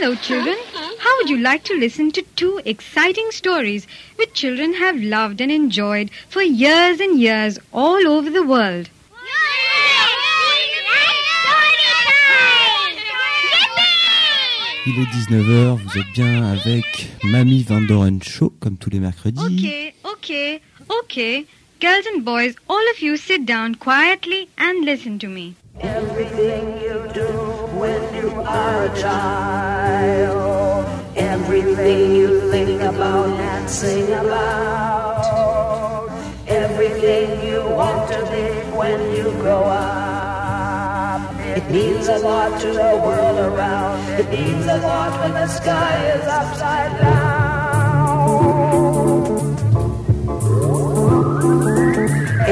Hello, children. How would you like to listen to two exciting stories which children have loved and enjoyed for years and years all over the world? Il est 19h, vous êtes bien avec Mamie Van Doren Show, comme tous les mercredis. Okay, okay, okay. Girls and boys, all of you sit down quietly and listen to me. Everything you do when you are a child. Everything you think about and sing about. Everything you want to be when you grow up. It means a lot to the world around. It means a lot when the sky is upside down.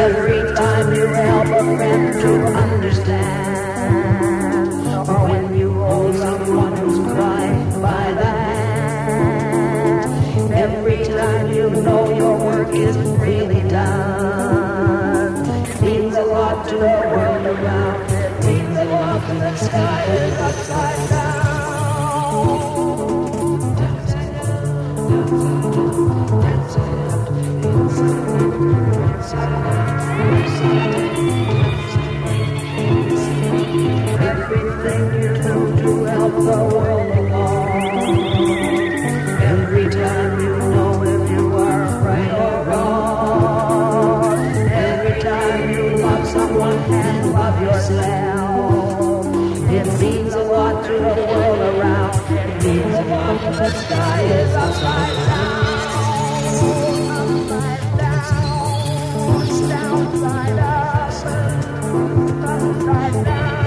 Every time you help a friend to understand, work is really done, it means a lot to the world around. It means a lot when the sky is upside down. Everything you do to help the world the sky is upside down. Upside down. Upside up. Upside down.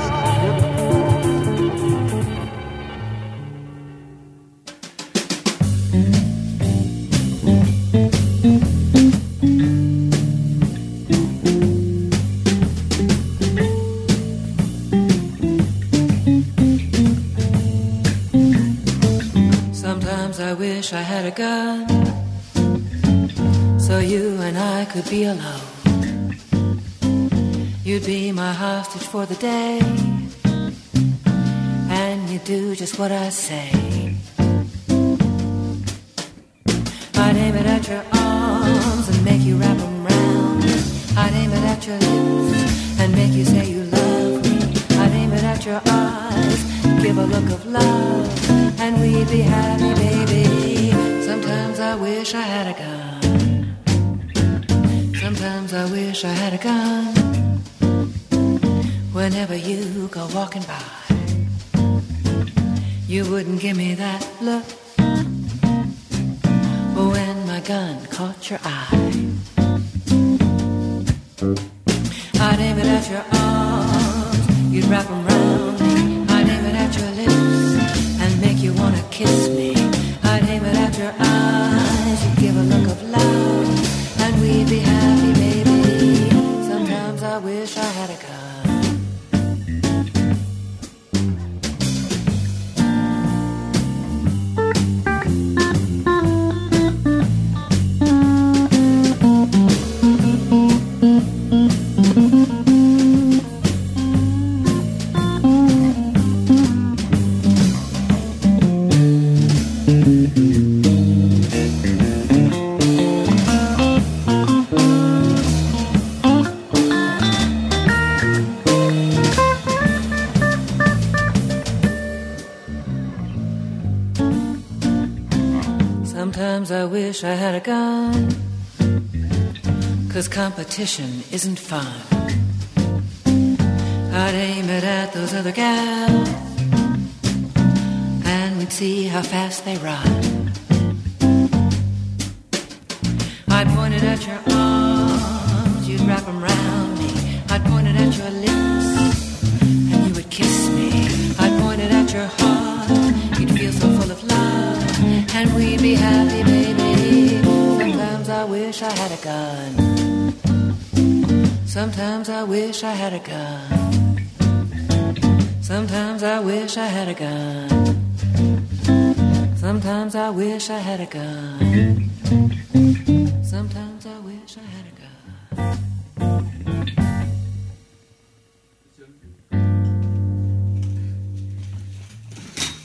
You'd be my hostage for the day, and you do just what I say. I'd aim it at your arms and make you wrap 'em round. I'd aim it at your lips and make you say you love me. I'd aim it at your eyes, give a look of love, and we'd be happy, baby. Sometimes I wish I had a go walking by, you wouldn't give me that look. When my gun caught your eye, Cause competition isn't fun. I'd aim it at those other gals. And we'd see how fast they run. Sometimes I wish I had a gun. Sometimes I wish I had a gun. Sometimes I wish I had a gun. Sometimes I wish I had a gun.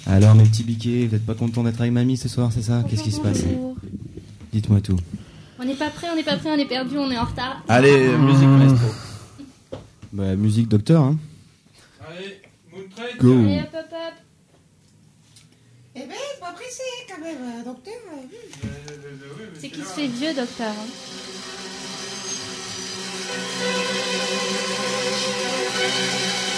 Alors mes petits biquets, vous êtes pas contents d'être avec mamie ce soir, c'est ça? Qu'est-ce qui se passe? Dites-moi tout. On n'est pas prêt, on n'est pas prêt, on est perdu, on est en retard. Allez, musique maestro. Bah, musique docteur, hein. Allez, Moontrain. Go. Allez, hop, hop, hop. Eh ben, pas pressé quand même, euh, docteur. euh. C'est qui se fait vieux, docteur hein Thank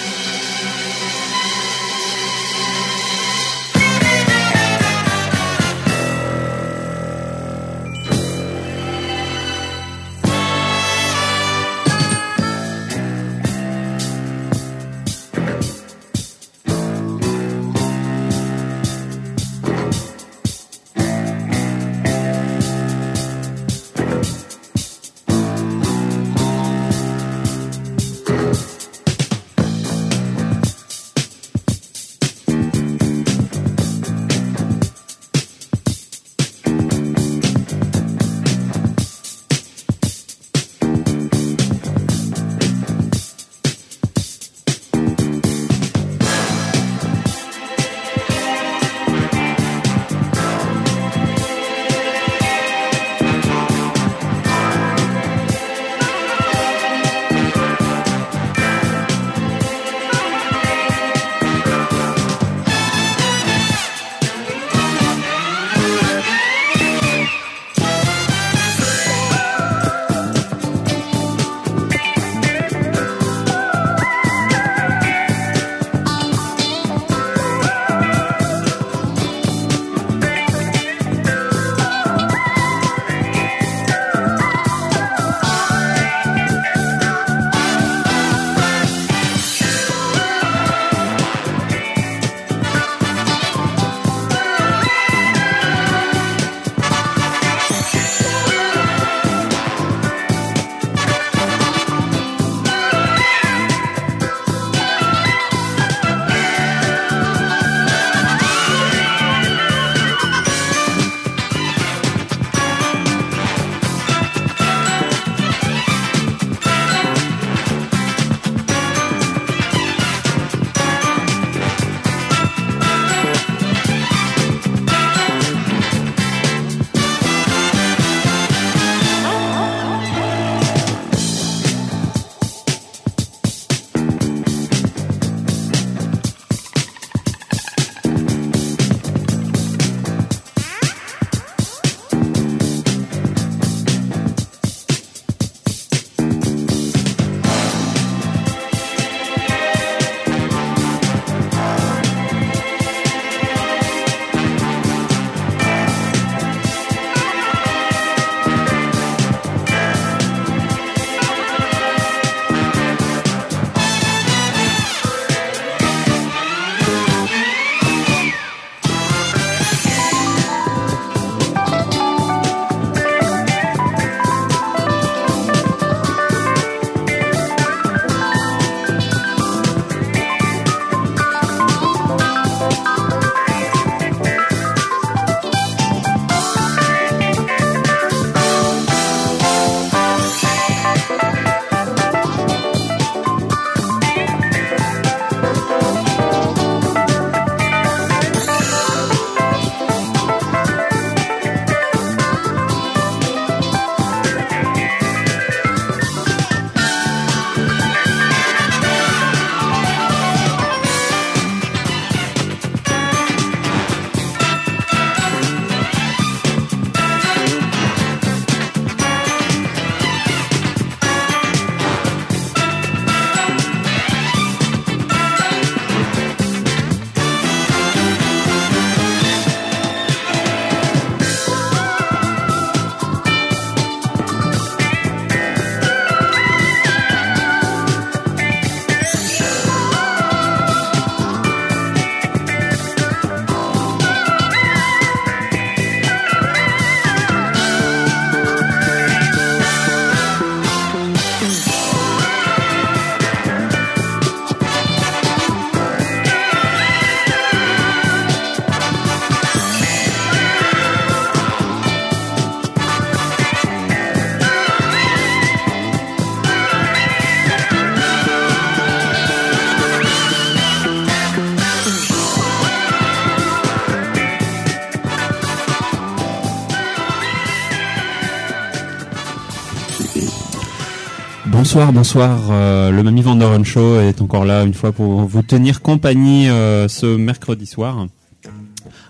Bonsoir, euh, le Mamie Vandoren Show est encore là une fois pour vous tenir compagnie euh, ce mercredi soir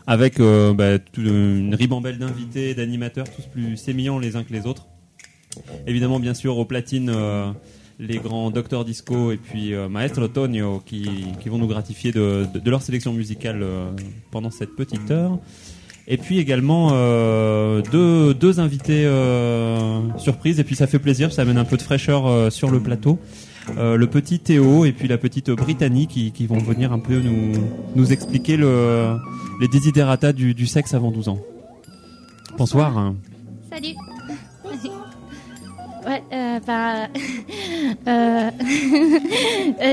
avec euh, bah, une ribambelle d'invités, d'animateurs, tous plus sémillants les uns que les autres. Évidemment, bien sûr, aux platines, les grands Docteur Disco et puis Maestro Tonio qui, vont nous gratifier de, leur sélection musicale pendant cette petite heure. Et puis également euh, deux, deux invités euh, surprises. Et puis ça fait plaisir, ça amène un peu de fraîcheur euh, sur le plateau. Euh, le petit Théo et puis la petite Brittany qui, qui vont venir un peu nous, nous expliquer le, les desiderata du, du sexe avant 12 ans. Bonsoir. Salut. Ouais, euh, bah, euh, euh,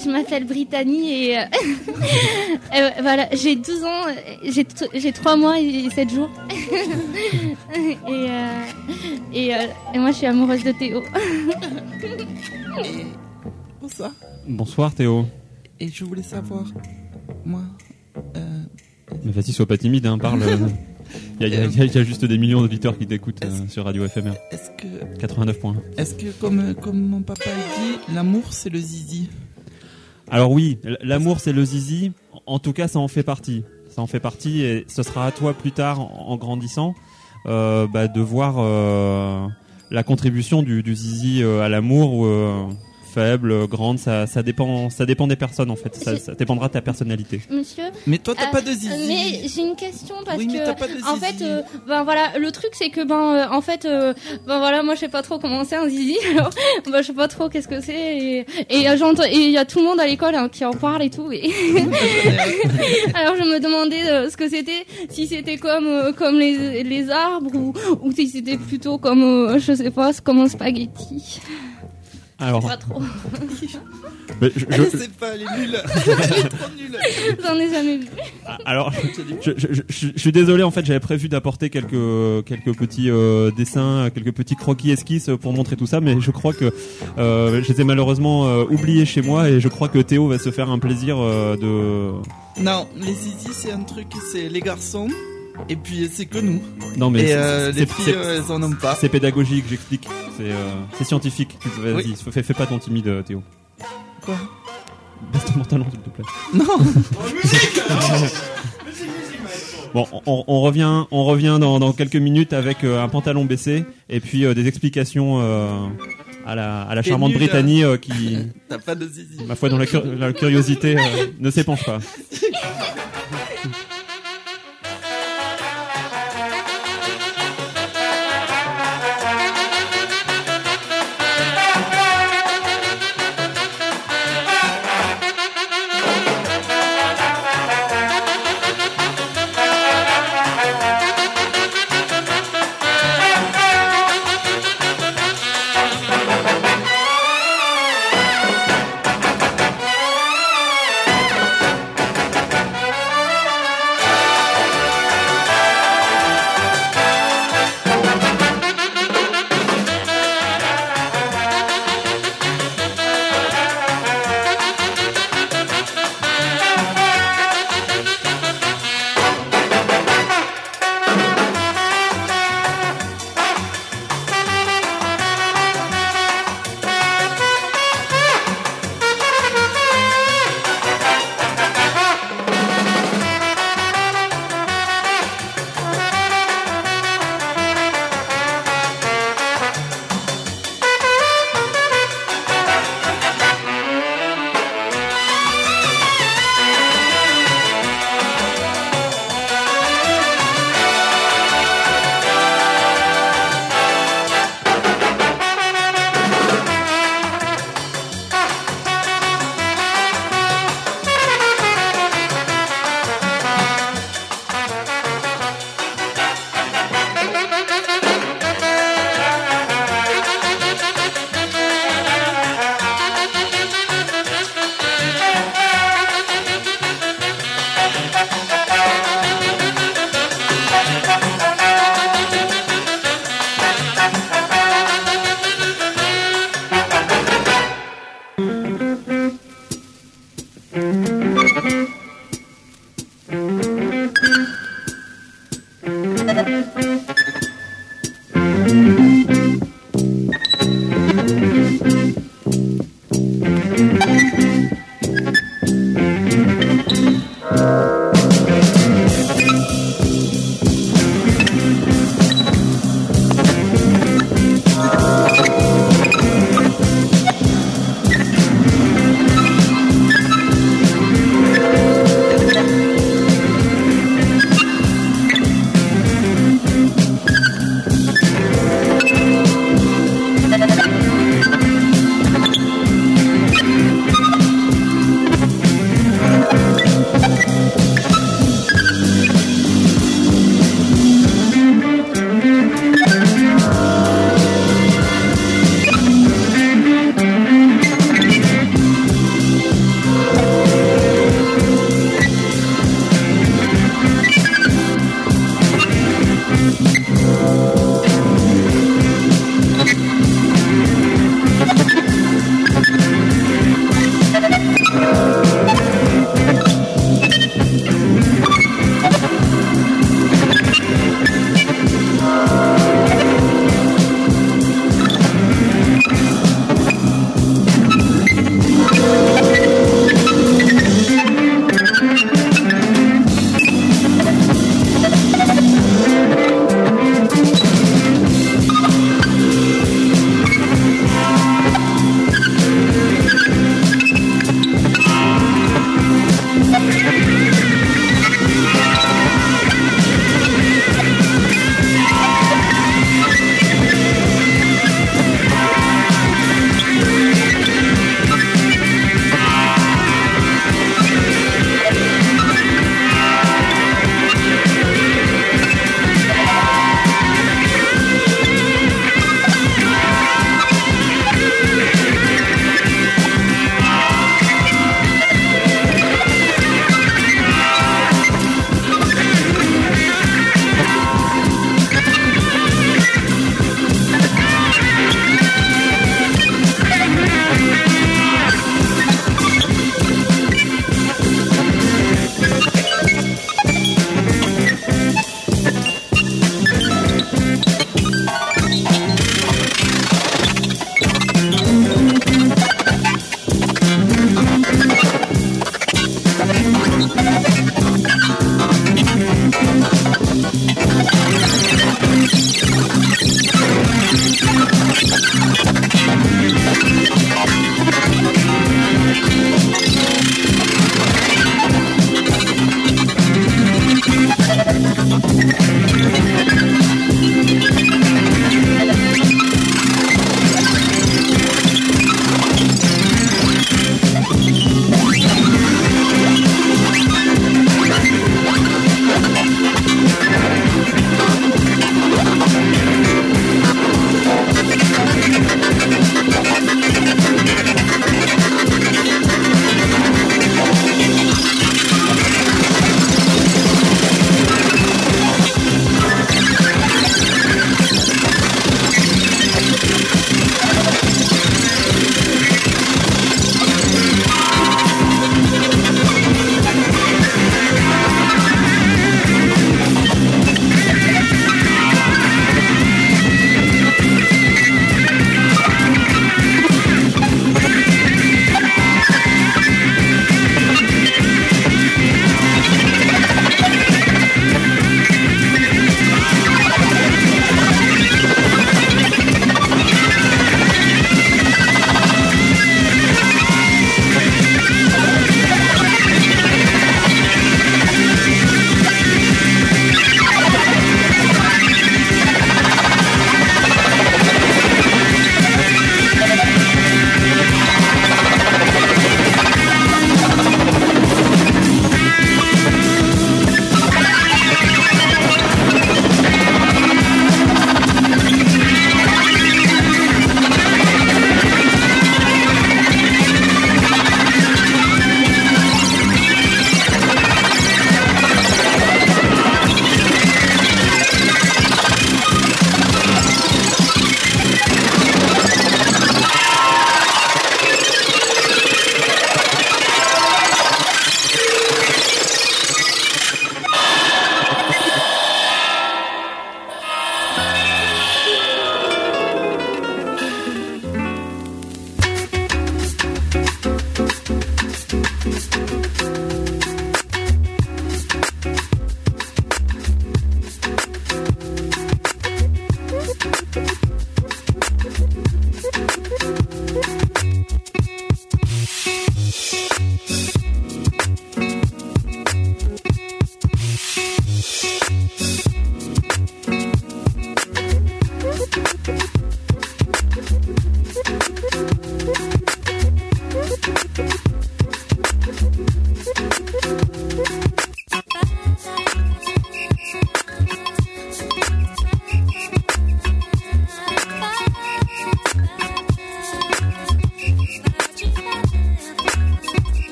je m'appelle Brittany et euh, euh, voilà, j'ai 12 ans, j'ai j'ai 3 mois et 7 jours. et, euh, et, euh, et moi je suis amoureuse de Théo. Bonsoir. Bonsoir Théo. Et je voulais savoir, moi, euh, Mais vas-y, sois pas timide, hein, parle. Il y, a- y y juste des millions d'auditeurs qui t'écoutent euh, sur Radio FMR. est-ce que, 89 est-ce que comme, comme mon papa a dit, l'amour c'est le zizi? Alors oui, l'amour c'est le zizi. En tout cas, ça en fait partie. Ça en fait partie et ce sera à toi plus tard, en, en grandissant, euh, bah, de voir euh, la contribution du, du zizi à l'amour. Faible, grande, ça, ça dépend, ça dépend des personnes en fait. Ça, ça dépendra de ta personnalité. Monsieur Mais toi t'as Euh, pas de zizi. Mais j'ai une question parce Oui, mais que t'as pas de en zizi. fait, euh, ben voilà, le truc c'est que ben euh, en fait, euh, ben voilà, moi je sais pas trop comment c'est un zizi. Alors, ben, je sais pas trop qu'est-ce que c'est et et euh, j'entends et il y a tout le monde à l'école hein, qui en parle et tout. Et alors je me demandais euh, ce que c'était, si c'était comme euh, comme les les arbres ou ou si c'était plutôt comme euh, je sais pas, comme un spaghetti. Alors, Pas trop. mais je- je- sait pas, elle est nulle. elle est trop nulle. J'en ai jamais vu. Ah, Alors, je, je- je- je- je suis désolé. En fait, j'avais prévu d'apporter quelques quelques petits euh, dessins, quelques petits croquis esquisses pour montrer tout ça, mais je crois que euh, je les ai malheureusement euh, oubliés chez moi et je crois que Théo va se faire un plaisir euh, de. Non, les zizi c'est un truc, c'est les garçons. Et puis c'est que nous. Non, mais et euh, les filles, euh, elles en ont pas. c'est pédagogique. J'explique. C'est euh, scientifique. Vas-y, Oui. fais, fais pas ton timide, Théo. Quoi? Baisse ton pantalon, s'il te plaît. Non. Bon, on, on revient, on revient dans, dans quelques minutes avec euh, un pantalon baissé et puis euh, des explications euh, à la, à la T'es charmante Brittany qui, T'as pas de zizi. ma foi, dont la, la curiosité ne s'épanche pas.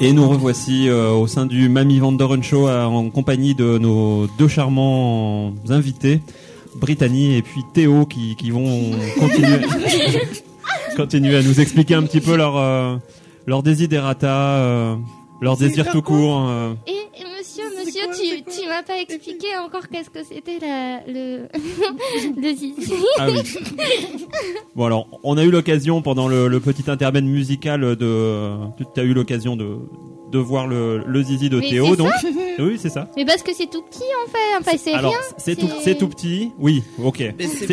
Et nous revoici euh, au sein du Mamie Van Der Run Show euh, en compagnie de nos deux charmants invités, Brittany et puis Théo, qui, qui vont continuer, continuer à nous expliquer un petit peu leur, euh, leur desiderata, euh, leur désir tout court. euh. Et, m'as pas expliqué encore qu'est-ce que c'était la- le, le zizi. Ah oui. Bon alors, on a eu l'occasion pendant le, le petit intermède musical de, tu as eu l'occasion de, de voir le, le zizi de Mais Théo, donc. ça Oui, c'est ça. Mais parce que c'est tout petit en fait, enfin c'est Alors, rien. c'est tout, c'est tout petit. Oui, ok.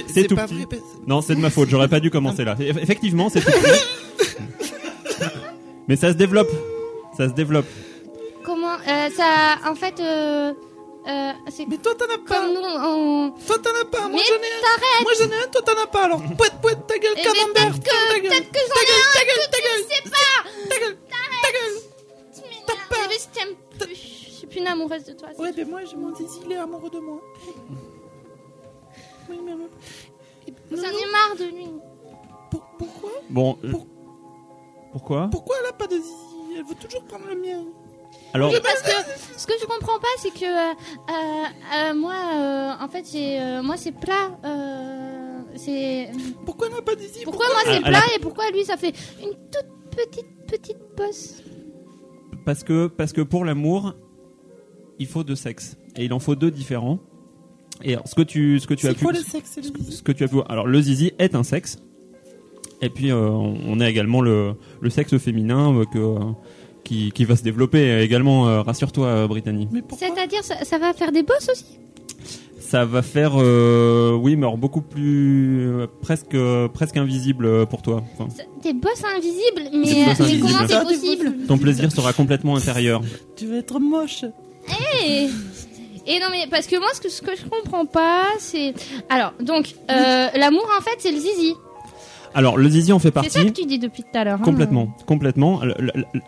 C'est- tout pas petit. vrai, parce- Non, c'est de ma faute. J'aurais pas dû commencer là. Eff- Effectivement, c'est tout petit. Mais ça se développe. Ça se développe. Comment euh, ça en fait euh, euh, Mais toi t'en as pas. comme nous on Toi t'en as pas. Moi j'en ai un. t'arrêtes. Moi j'en ai un, toi t'en as pas. Alors Pouette pouette ta gueule, Eh, camembert. ta gueule, peut-être que j'en ta ai gueule, un ta gueule, ta gueule, sais pas. ta gueule, ta gueule. M'énerves, mais je t'aime plus. Je suis plus une amoureuse de toi. Ouais mais moi j'ai mon zizi, il est amoureux de moi. Oui mais... J'en ai marre de lui. pour- pourquoi Bon. euh, Pour- Pourquoi? Pourquoi elle a pas de zizi? Elle veut toujours prendre le mien Alors, Oui, parce que ce que je comprends pas, c'est que euh, euh, euh, moi, euh, en fait, j'ai, euh, moi, c'est plat. euh, c'est Pourquoi elle a pas de zizi pourquoi moi c'est plat et pourquoi lui ça fait une toute petite petite bosse. parce que parce que pour l'amour, il faut deux sexes et il en faut deux différents. Et alors, ce que tu ce que tu as C'est pu quoi le sexe et le zizi ce que tu as pu alors le zizi est un sexe et puis euh, on a également le, le sexe féminin euh, que euh, qui, qui va se développer également euh, rassure-toi euh, Brittany. Mais C'est-à-dire, ça, ça va faire des bosses aussi? ça va faire euh, oui mais alors beaucoup plus euh, presque euh, presque invisible euh, pour toi Enfin, Des bosses invisibles, Des mais, bosses mais invisibles. comment c'est des possible? ton plaisir sera complètement intérieur. Tu vas être moche. Et, et non mais parce que moi ce que ce que je comprends pas c'est alors donc euh, l'amour en fait c'est le zizi. Alors le zizi en fait C'est ça partie que tu dis depuis tout à l'heure. hein. Complètement, complètement.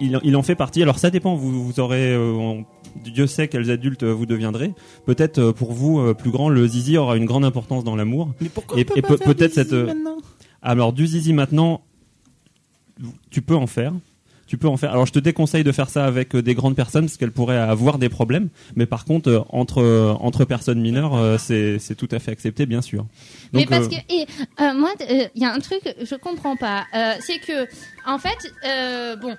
Il, il en fait partie. Alors ça dépend. Vous, vous aurez, euh, on- Dieu sait quels adultes vous deviendrez. Peut-être euh, pour vous, euh, plus grand, le zizi aura une grande importance dans l'amour. Mais pourquoi Et- on peut peut-être cette, maintenant? Alors du zizi maintenant, tu peux en faire. Tu peux en faire. Alors je te déconseille de faire ça avec euh, des grandes personnes parce qu'elles pourraient avoir des problèmes. Mais par contre, euh, entre euh, entre personnes mineures, c'est c'est tout à fait accepté, bien sûr. Mais parce que et, euh, moi il y a un truc je comprends pas Euh, c'est que en fait euh, bon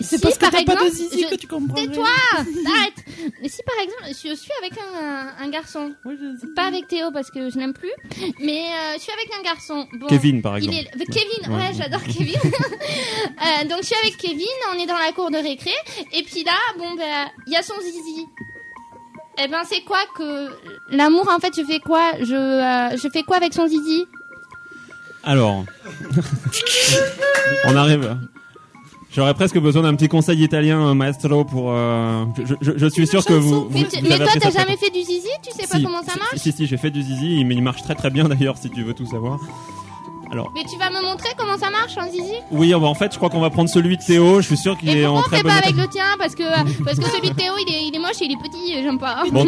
C'est si parce que par t'as pas de exemple, zizi je- que tu comprends Tais-toi Arrête Mais si par exemple je suis avec un, un garçon je- pas avec Théo parce que je l'aime plus mais euh, je suis avec un garçon bon, Kevin, par Il exemple. est... Kevin, Ouais. ouais, j'adore Kevin. Euh, donc je suis avec Kevin, on est dans la cour de récré, et puis là, bon ben, il y a son zizi. Eh ben c'est quoi que l'amour en fait, je fais quoi? Je euh, je fais quoi avec son zizi? Alors, on arrive. J'aurais presque besoin d'un petit conseil italien, euh, maestro, pour. Euh, je, suis sûr que vous, mais toi, t'as jamais fait du zizi? Tu sais pas comment ça marche? Si, si, si j'ai fait du zizi, mais il marche très très bien d'ailleurs, si tu veux tout savoir. Alors. Mais tu vas me montrer comment ça marche un zizi? Oui, en fait, je crois qu'on va prendre celui de Théo. Je suis sûr qu'il est en très on fait pas avec le tien? Parce que euh, parce que celui de Théo, il est, il est moche il est petit, j'aime pas. Bon,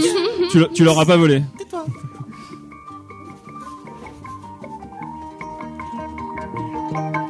tu, tu l'auras pas volé. Tais-toi.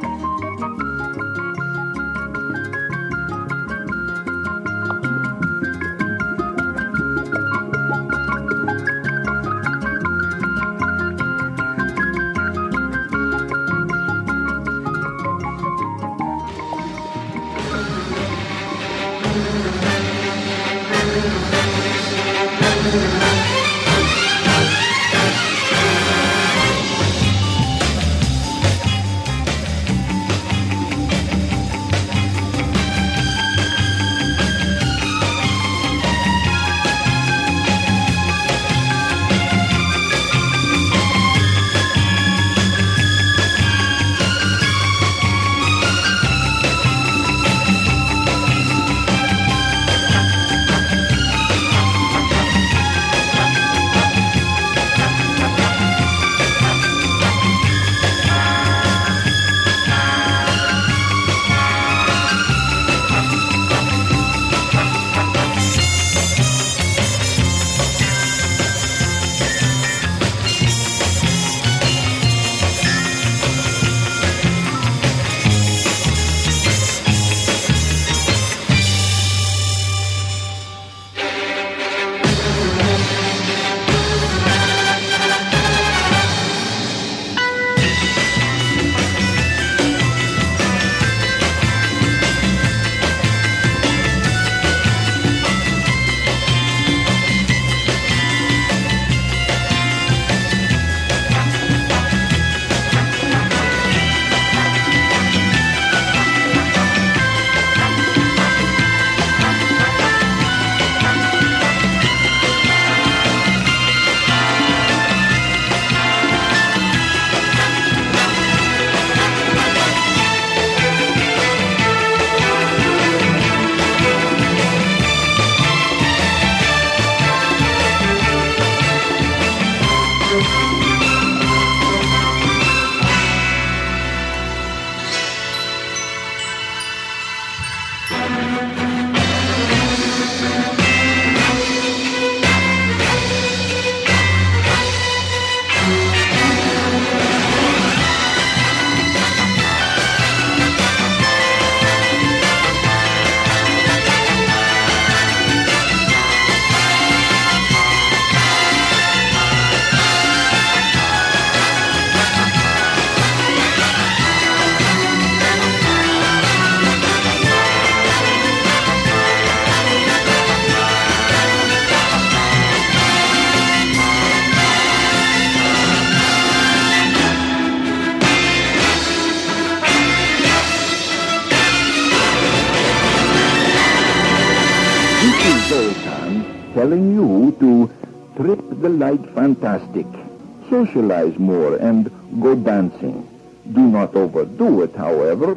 socialize more and go dancing. Do not overdo it, however.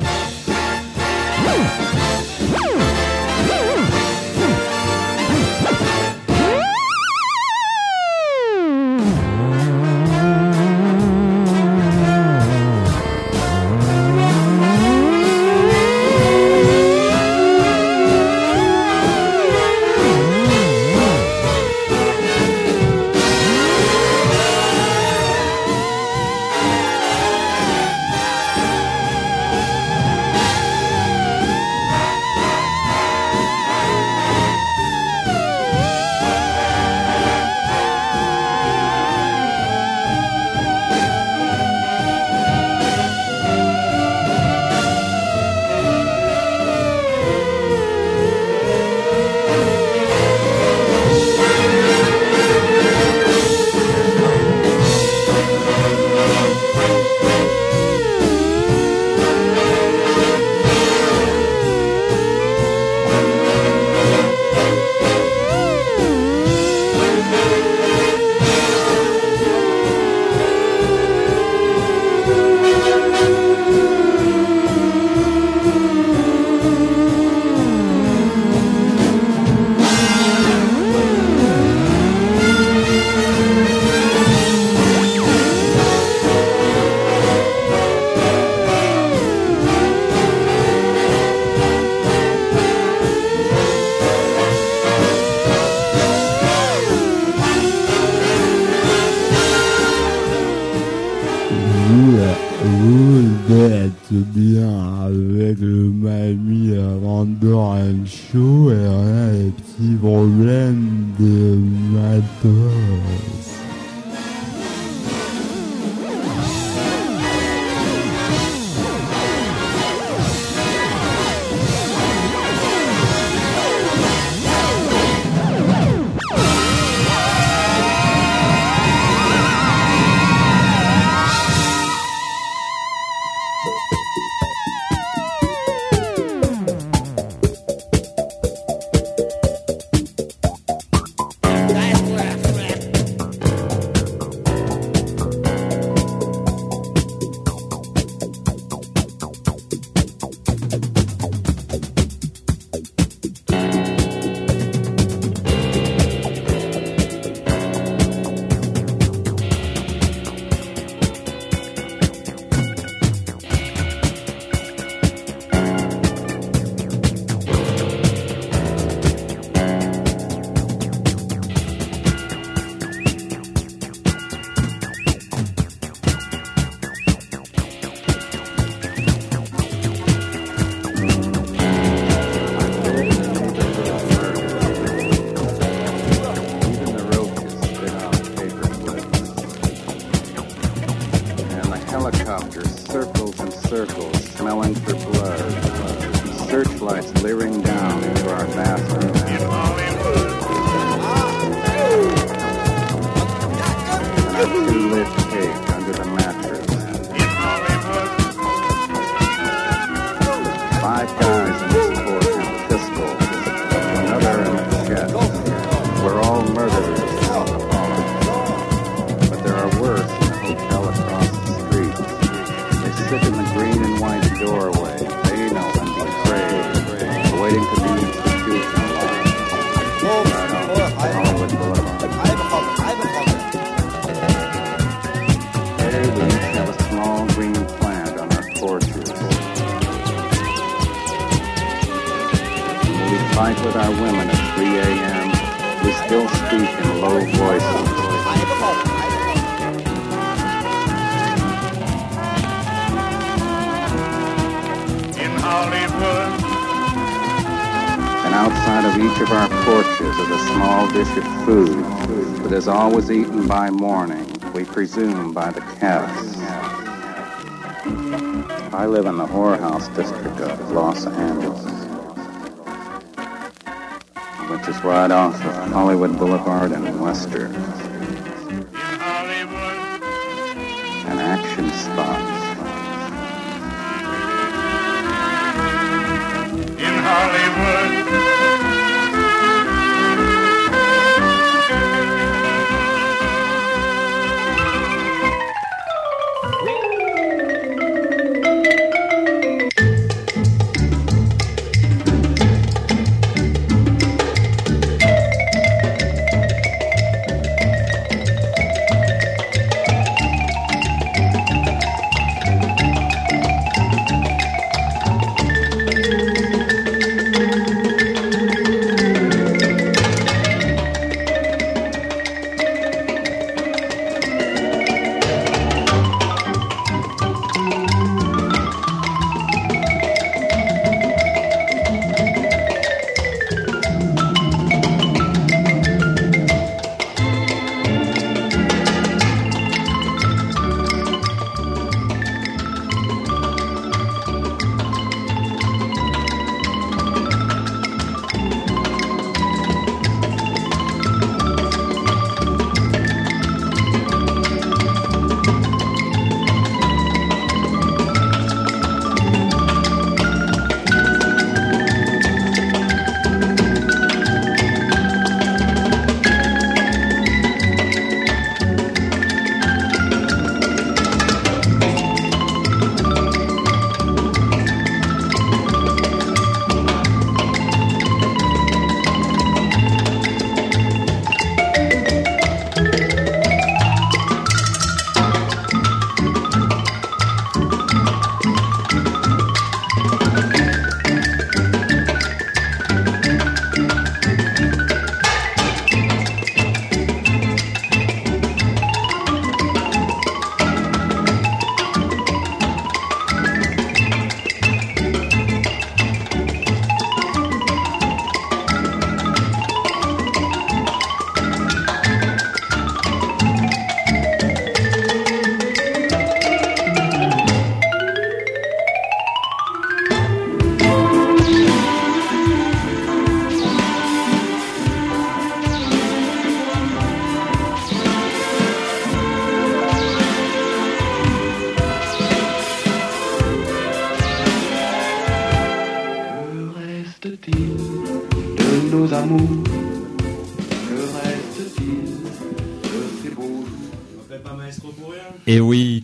outside of each of our porches is a small dish of food that is always eaten by morning, we presume by the cats. I live in the whorehouse district of Los Angeles which is right off of Hollywood Boulevard and Western. An action spot. Hollywood.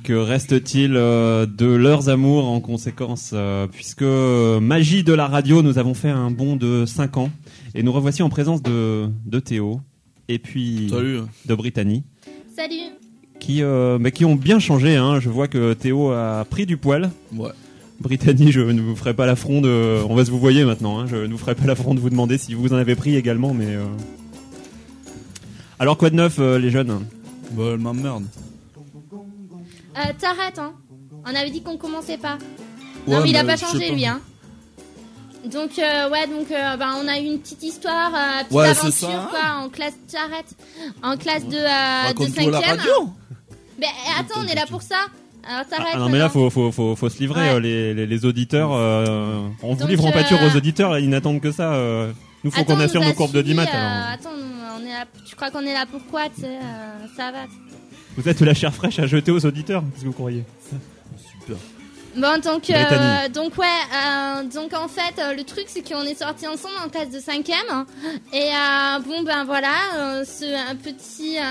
Que reste-t-il euh, de leurs amours en conséquence euh, Puisque euh, Magie de la radio, nous avons fait un bond de 5 ans. Et nous revoici en présence de, de Théo et puis Salut. de Brittany. Salut. Qui, euh, mais qui ont bien changé. Hein. Je vois que Théo a pris du poil. Ouais. Brittany, je ne vous ferai pas l'affront de. On va se vous voyer maintenant. Hein. Je ne vous ferai pas l'affront de vous demander si vous en avez pris également, mais. euh. Alors quoi de neuf, euh, les jeunes? Bah, elle m'emmerde. Euh, T'arrêtes, hein. On avait dit qu'on commençait pas. Ouais, non, mais il a pas changé, lui, hein. Donc, euh, ouais, donc, euh, bah, on a eu une petite histoire, euh, petite Ouais, aventure, ça, hein. quoi, en classe, t'arrêtes. En classe de, euh, de Raconte-nous la cinquième. radio. Mais attends, on est là pour ça. Alors, t'arrêtes. Ah non mais là faut faut faut, faut se livrer Ouais. les, les, les auditeurs on vous livre en pâture aux auditeurs ils n'attendent que ça nous faut qu'on on assure nos courbes de suivis, 10 maths euh, alors. attends, on est là, tu crois qu'on est là pour quoi, ça va. Vous êtes la chair fraîche à jeter aux auditeurs qu'est-ce que vous croyez Super Bon, donc, euh, donc ouais, euh, donc en fait, euh, le truc c'est qu'on est sortis ensemble en classe de 5 et euh, bon ben voilà, euh, ce un petit, euh,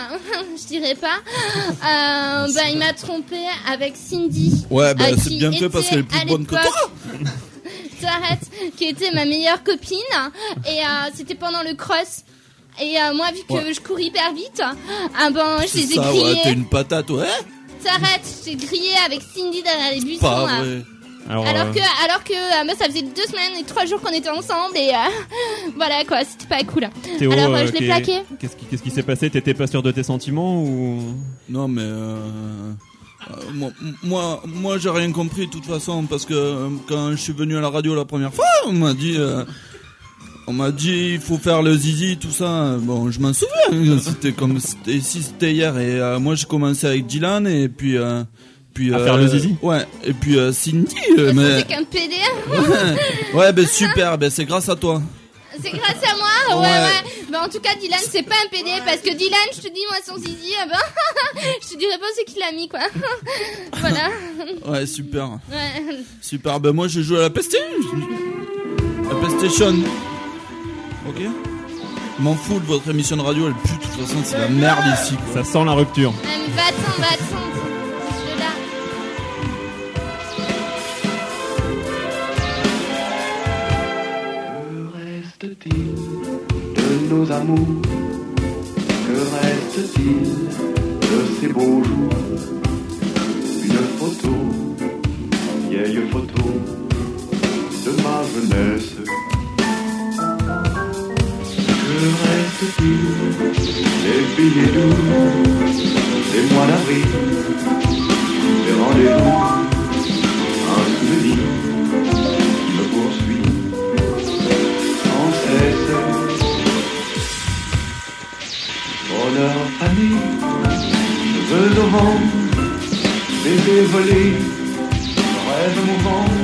je dirais pas, euh, ben il m'a trompé avec Cindy. Ouais, bah, euh, c'est qui bien fait parce était qu'elle est plus bonne que toi. T'arrêtes, qui était ma meilleure copine et euh, c'était pendant le cross. Et euh, moi, vu que Ouais. je cours hyper vite, ah ben je C'est les ai ça, grillés. ouais, t'es une patate, ouais. T'arrêtes, j'ai grillé avec Cindy derrière les buissons. Pas là. vrai. alors, Alors euh, que, alors que, euh, moi, ça faisait deux semaines et trois jours qu'on était ensemble et euh, voilà quoi, c'était pas cool. Théo, alors je l'ai plaqué. qu'est-ce qui s'est passé? T'étais pas sûr de tes sentiments ou? Non, mais euh, euh, moi, moi, moi, j'ai rien compris de toute façon parce que euh, quand je suis venu à la radio la première fois, on m'a dit, euh, on m'a dit, il faut faire le zizi, tout ça. Bon, je m'en souviens. C'était comme c'était si c'était hier et euh, moi j'ai commencé avec Dylan et puis. euh, puis, À faire le zizi Ouais, et puis euh, Cindy, euh, C'est mais... qu'un PD. ouais, ben super, ben c'est grâce à toi. C'est grâce à moi, ouais, Ouais. ouais. Mais en tout cas, Dylan, c'est pas un PD parce que Dylan, je te dis, moi, son zizi, ben, je te dirais pas c'est qui l'a mis, quoi. voilà. Ouais, super. Ouais. Super, ben moi je joue à la PlayStation. La PlayStation. Ok M'en fous de votre émission de radio, elle pue, de toute façon c'est la merde ici. ça sent la rupture Euh, Va-t'en, va-t'en. Je là. Que reste-t-il de nos amours? Que reste-t-il de ces beaux jours? Une photo, vieille photo de ma jeunesse. Que reste-t-il des billets doux, des mois d'avril, des rendez-vous, un souvenir qui me poursuit sans cesse. Bonheur fané, cheveux au vent, baiser volé, rêve mouvant.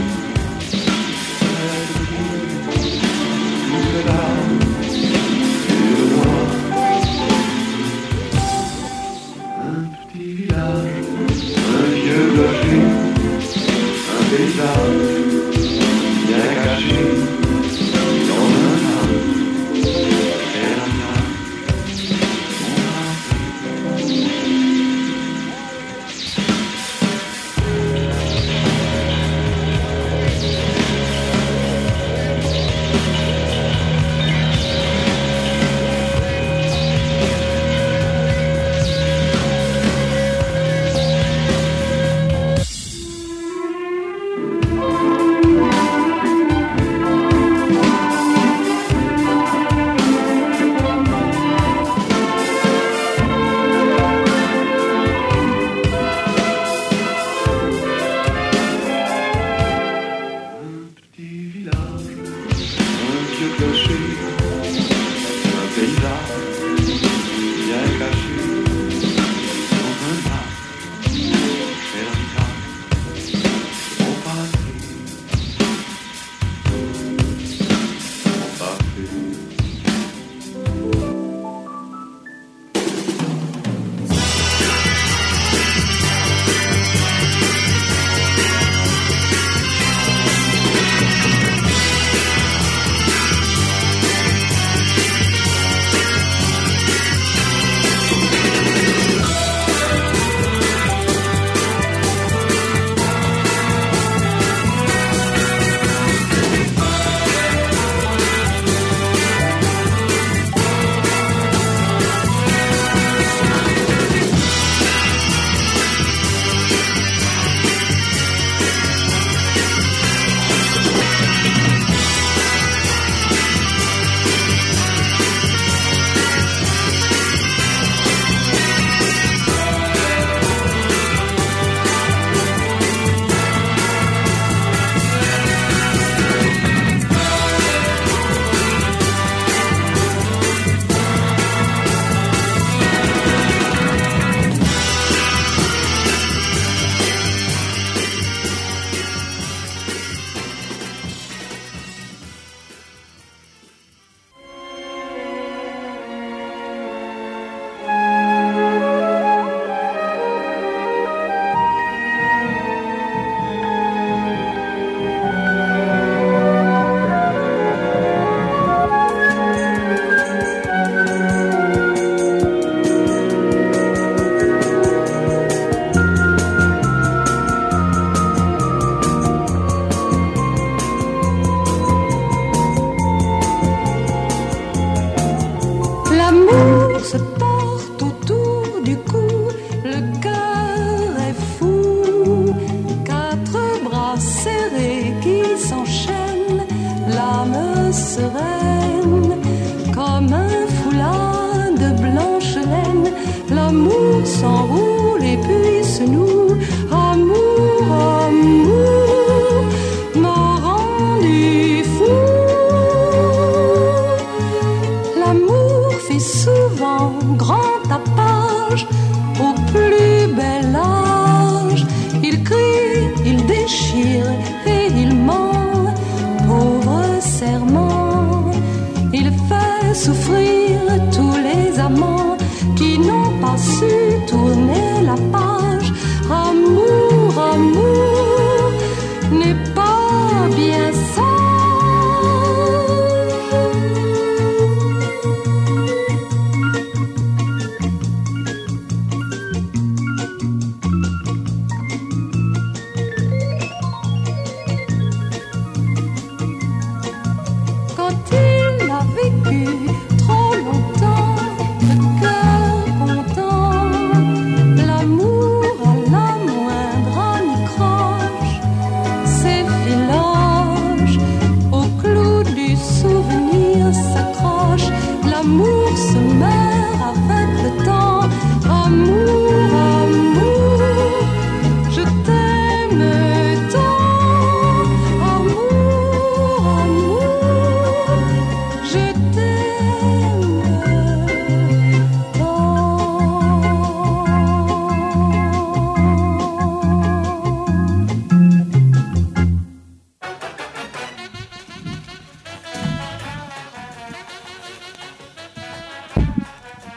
Se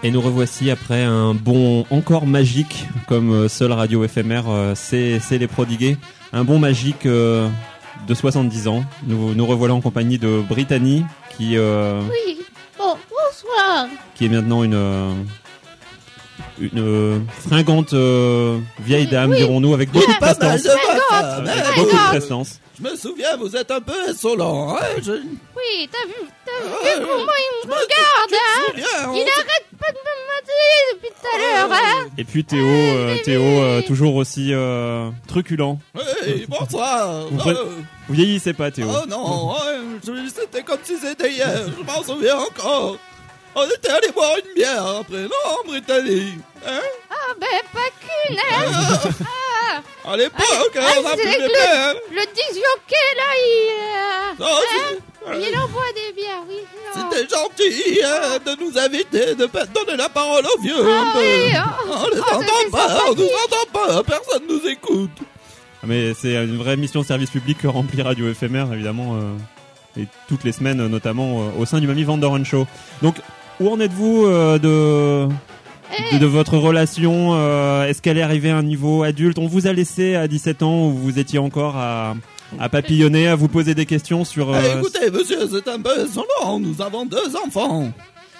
Et nous revoici après un bon encore magique, comme euh, seule radio éphémère euh, sait les prodiguer. Un bon magique euh, de 70 ans. Nous, nous revoilà en compagnie de Brittany, qui, euh, Oui, bon, bonsoir. qui est maintenant une, euh, une euh, fringante euh, vieille dame, Oui. dirons-nous, avec beaucoup de prestance. Avec beaucoup de prestance. Je me souviens, vous êtes un peu insolent. Hein je... Oui, t'as vu, t'as vu comment il me regarde, je me hein souviens, Il arrête pas de me mater depuis tout à l'heure, hein Et puis Théo, euh, Théo euh, toujours aussi euh, truculent. Hey, bonsoir. Vous, pre- vous vieillissez pas, Théo. Oh non, ouais, c'était comme si c'était hier, je m'en souviens encore. On était allé boire une bière après, non, Brittany Hein? Ah, ben, pas qu'une, hein? Ah À l'époque, Ah, hein, on a pu avec les le, faire. le disjockey, là, il... euh, Non, hein, il envoie des bières, oui. C'était gentil hein, de nous inviter, de pas donner la parole aux vieux. Ah peu. oui, oh, on les oh, entend pas, on nous sympathique. entend pas, personne nous écoute. Ah, Mais c'est une vraie mission de service public que remplit Radio Éphémère, évidemment, euh, et toutes les semaines, euh, notamment euh, au sein du Mamie Vandoren Show. Donc, où en êtes-vous euh, de, de, de votre relation euh, Est-ce qu'elle est arrivée à un niveau adulte? On vous a laissé à 17 ans où vous étiez encore à, à papillonner, à vous poser des questions sur... Eh, euh, écoutez, monsieur, c'est un peu insolent, nous avons deux enfants.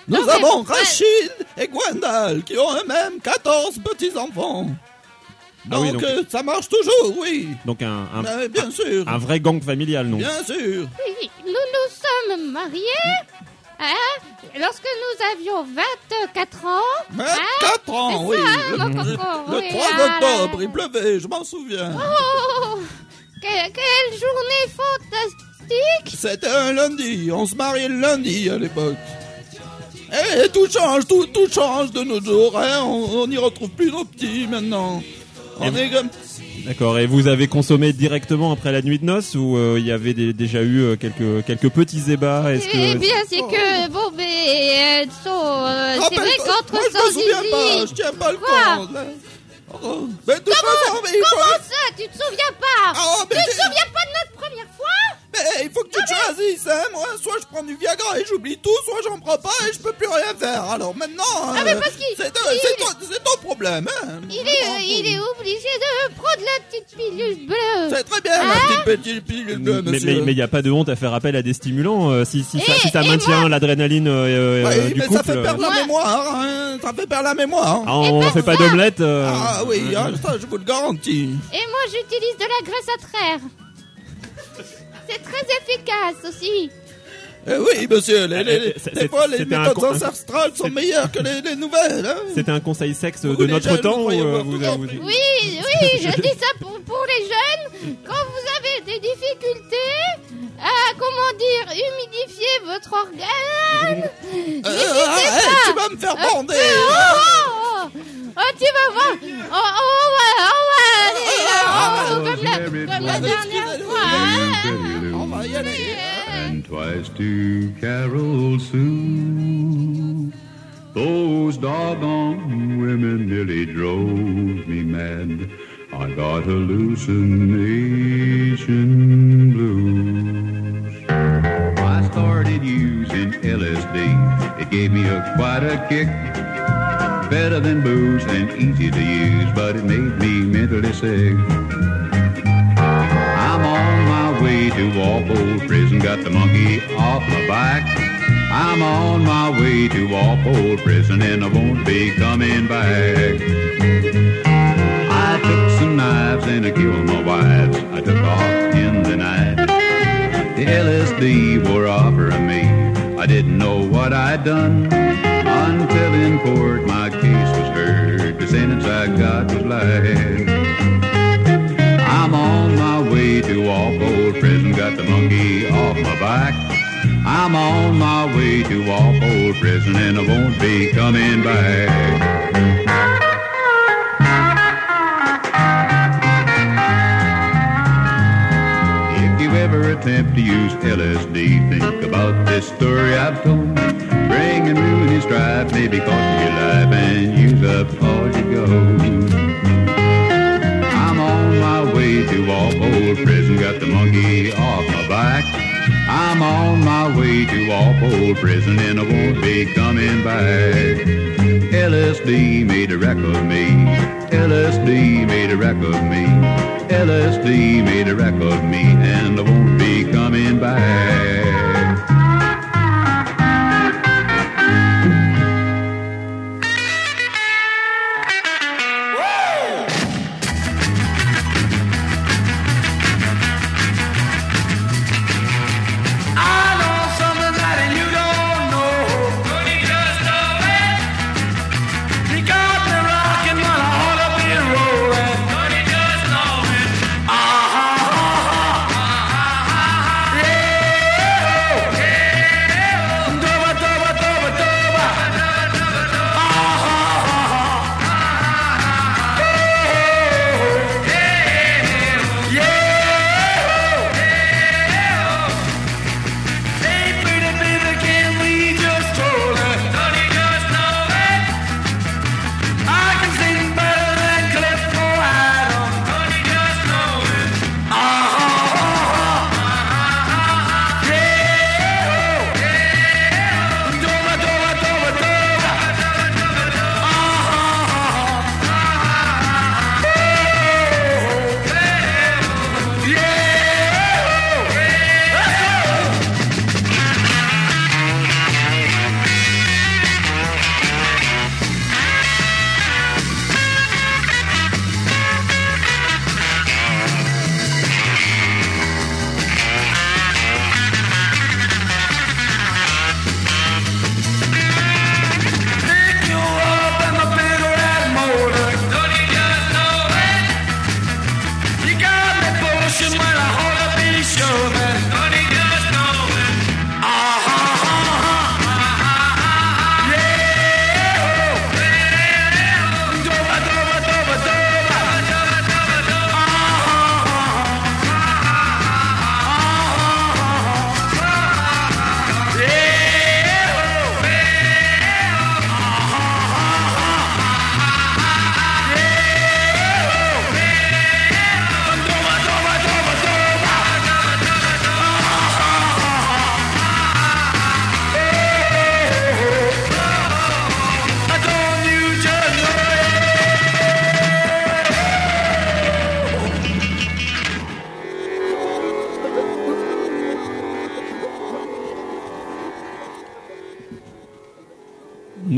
Nous Non, mais- avons Rachid et Gwendal qui ont eux-mêmes 14 petits-enfants. Ah oui, donc, euh, ça marche toujours, oui. donc un, un, Mais bien sûr. un vrai gang familial, non? Bien sûr. Oui, nous nous sommes mariés, hein, lorsque nous avions 24 ans. 24 ans, c'est oui. ça, Le, mon le- coco, le oui, 3 ah là octobre, il pleuvait, je m'en souviens. Oh, que- quelle journée fantastique C'était un lundi, on se mariait le lundi à l'époque. Eh, tout change, tout, tout change de nos jours, hein? On on n'y retrouve plus nos petits maintenant. On Et- est comme... D'accord, et vous avez consommé directement après la nuit de noces ou euh, il y avait des- déjà eu euh, quelques, quelques petits ébats? Est-ce Eh que... bien, c'est que, bon, mais, euh, so, euh, c'est vrai qu'entre moi, je me sans souviens pas, je tiens pas le compte. Oh, mais de toute façon, mais faut... Comment ça, tu te souviens pas Ah, mais Tu te souviens pas de notre première fois Mais il faut que tu choisisses, hein. Moi, soit je prends du Viagra et j'oublie tout, soit j'en prends pas et je peux plus rien faire. Alors maintenant, Ah, mais euh, parce qu'il- c'est ton, il- c'est ton- c'est ton problème, hein. il est, il est obligé de prendre la petite pilule bleue. C'est très bien, ma Hein petite petite pilule bleue, Mais monsieur. il n'y a pas de honte à faire appel à des stimulants euh, si, si ça, Et- si ça et maintient l'adrénaline euh, euh, Oui, du mais couple. ça fait perdre la Moi- mémoire, hein. Ça fait perdre la mémoire. Ah, on fait pas d'omelette. euh, Ah oui, hein, ça je vous le garantis. Et moi, j'utilise de la graisse à traire. C'est très efficace aussi. Eh oui, monsieur, les, les- Eh, eh, des fois, les méthodes ancestrales sont meilleures que les, les nouvelles. Hein C'était un conseil sexe Vous, de notre jeunes, temps vous ou croyez euh, vous, Oui, oui, je dis ça pour, pour les jeunes. Quand vous avez des difficultés à, comment dire, humidifier votre organe, ah, pas. tu vas me faire bander. Oh, oh, oh. Oh, tu vas voir. Oh, oh, ouais, oh, ouais, allez, là, oh, comme la, comme la dernière fois. And twice to Carol Sue. Those doggone women nearly drove me mad. I got hallucination blues. I started using LSD. It gave me a quite a kick. Better than booze and easy to use, but it made me mentally sick. To Walpole Prison, got the monkey off my back. I'm on my way to Walpole Prison and I won't be coming back. I took some knives and I killed my wives. I took off in the night. The LSD were offering me. I didn't know what I'd done until in court my case was heard. The sentence I got was life. I'm on my to Walpole Prison, got the monkey off my back. I'm on my way to Walpole Prison and I won't be coming back. If you ever attempt to use LSD, think about this story I've told. Bringing ruin and strife, maybe costing your life and use up all you go. Got the monkey off my back. I'm on my way to Walpole Prison and I won't be coming back. LSD made a wreck of me. LSD made a wreck of me. LSD made a wreck of me and I won't be coming back.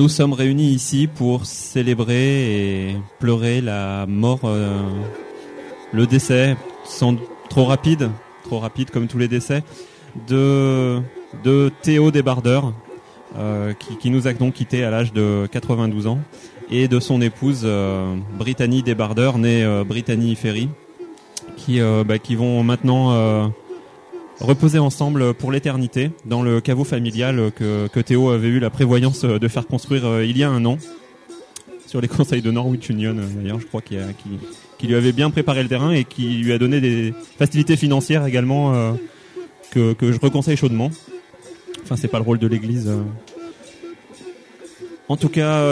Nous sommes réunis ici pour célébrer et pleurer la mort, euh, le décès, sans trop rapide, trop rapide comme tous les décès, de de Théo Débardeur, euh, qui, qui nous a donc quitté à l'âge de 92 ans, et de son épouse euh, Brittany Débardeur, née Brittany Ferry, qui, bah, qui vont maintenant reposer ensemble pour l'éternité dans le caveau familial que, que Théo avait eu la prévoyance de faire construire euh, il y a un an sur les conseils de Norwich Union euh, d'ailleurs je crois qu'il qui, lui avait bien préparé le terrain et qui lui a donné des facilités financières également euh, que, que je reconseille chaudement. Enfin c'est pas le rôle de l'église en tout cas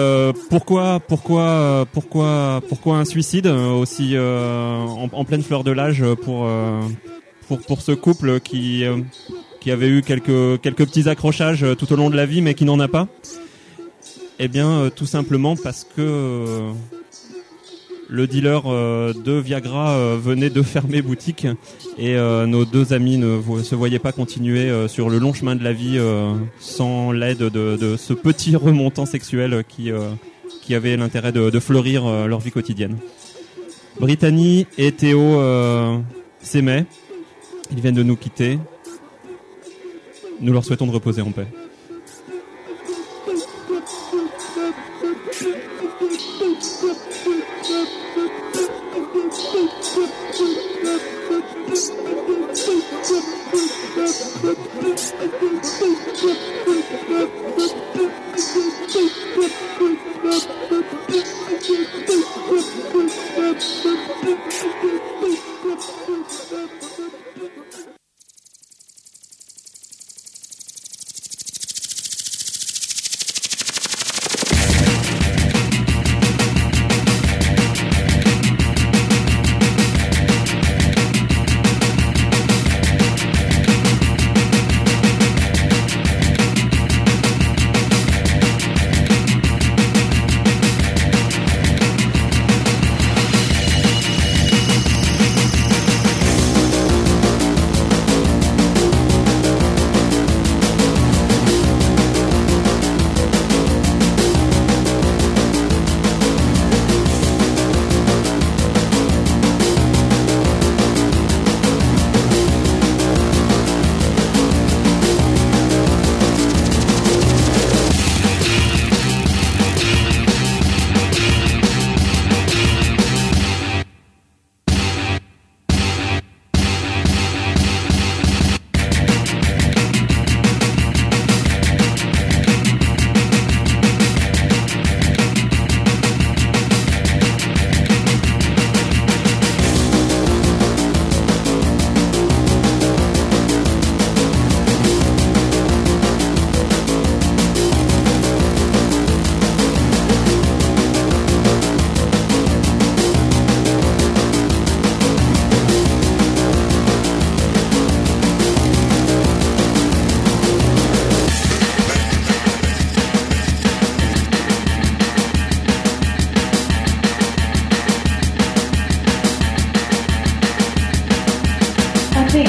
pourquoi pourquoi pourquoi pourquoi un suicide aussi euh, en, pleine fleur de l'âge pour pour pour ce couple qui euh, qui avait eu quelques quelques petits accrochages euh, tout au long de la vie mais qui n'en a pas eh bien, euh, tout simplement parce que le dealer de Viagra venait de fermer boutique et nos deux amis ne se voyaient pas continuer sur le long chemin de la vie sans l'aide de, de ce petit remontant sexuel qui, qui avait l'intérêt de, de fleurir leur vie quotidienne. Brittany et Théo s'aimaient. Ils viennent de nous quitter. Nous leur souhaitons de reposer en paix.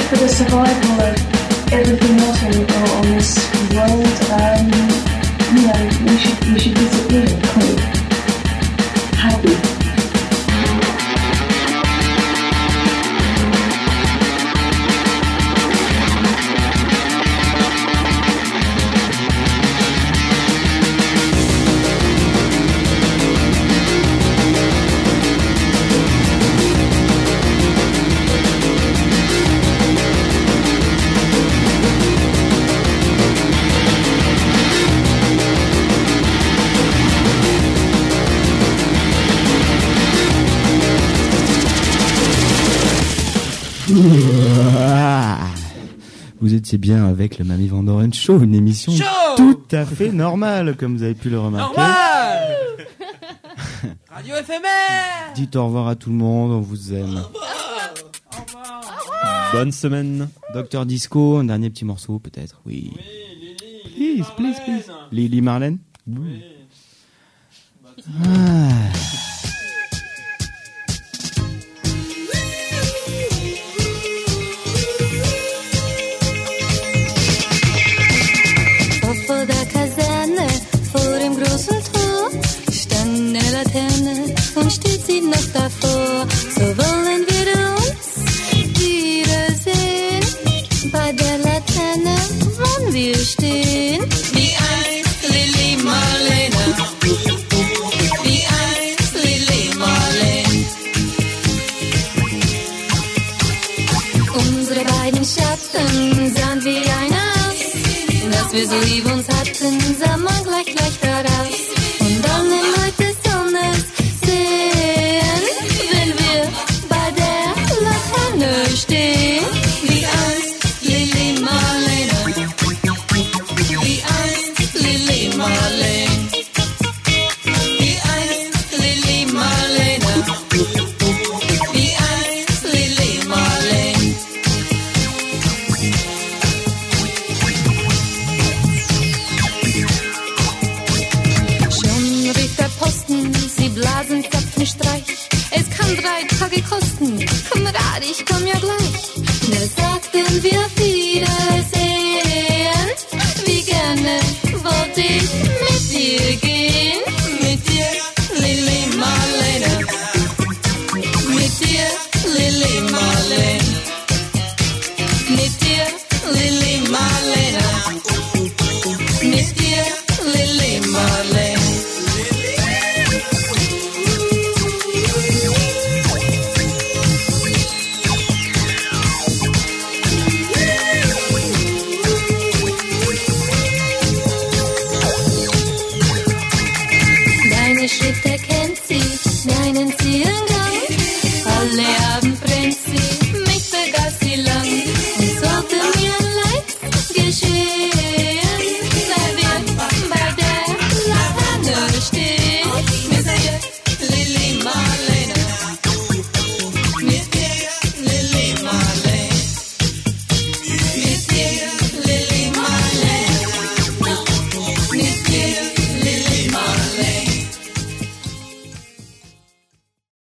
For the survival of everything else on, on this étiez bien avec le Mamie Vandoren Show, une émission Show tout à fait normale, comme vous avez pu le remarquer. Normal Radio éphémère Dites au revoir à tout le monde, on vous aime. Bonne semaine. Docteur Disco, un dernier petit morceau peut-être, oui. Please, please, please. Lily Marlène Ah. Laterne und steht sie noch davor. So wollen wir uns wiedersehen. Bei der Laterne, wann wir stehen. Wie einst Lili Marlene. Wie einst Lili Marlene. Unsere beiden Schatten sahen wie ein Dass wir so lieb uns hatten, sah man gleich, gleich daraus.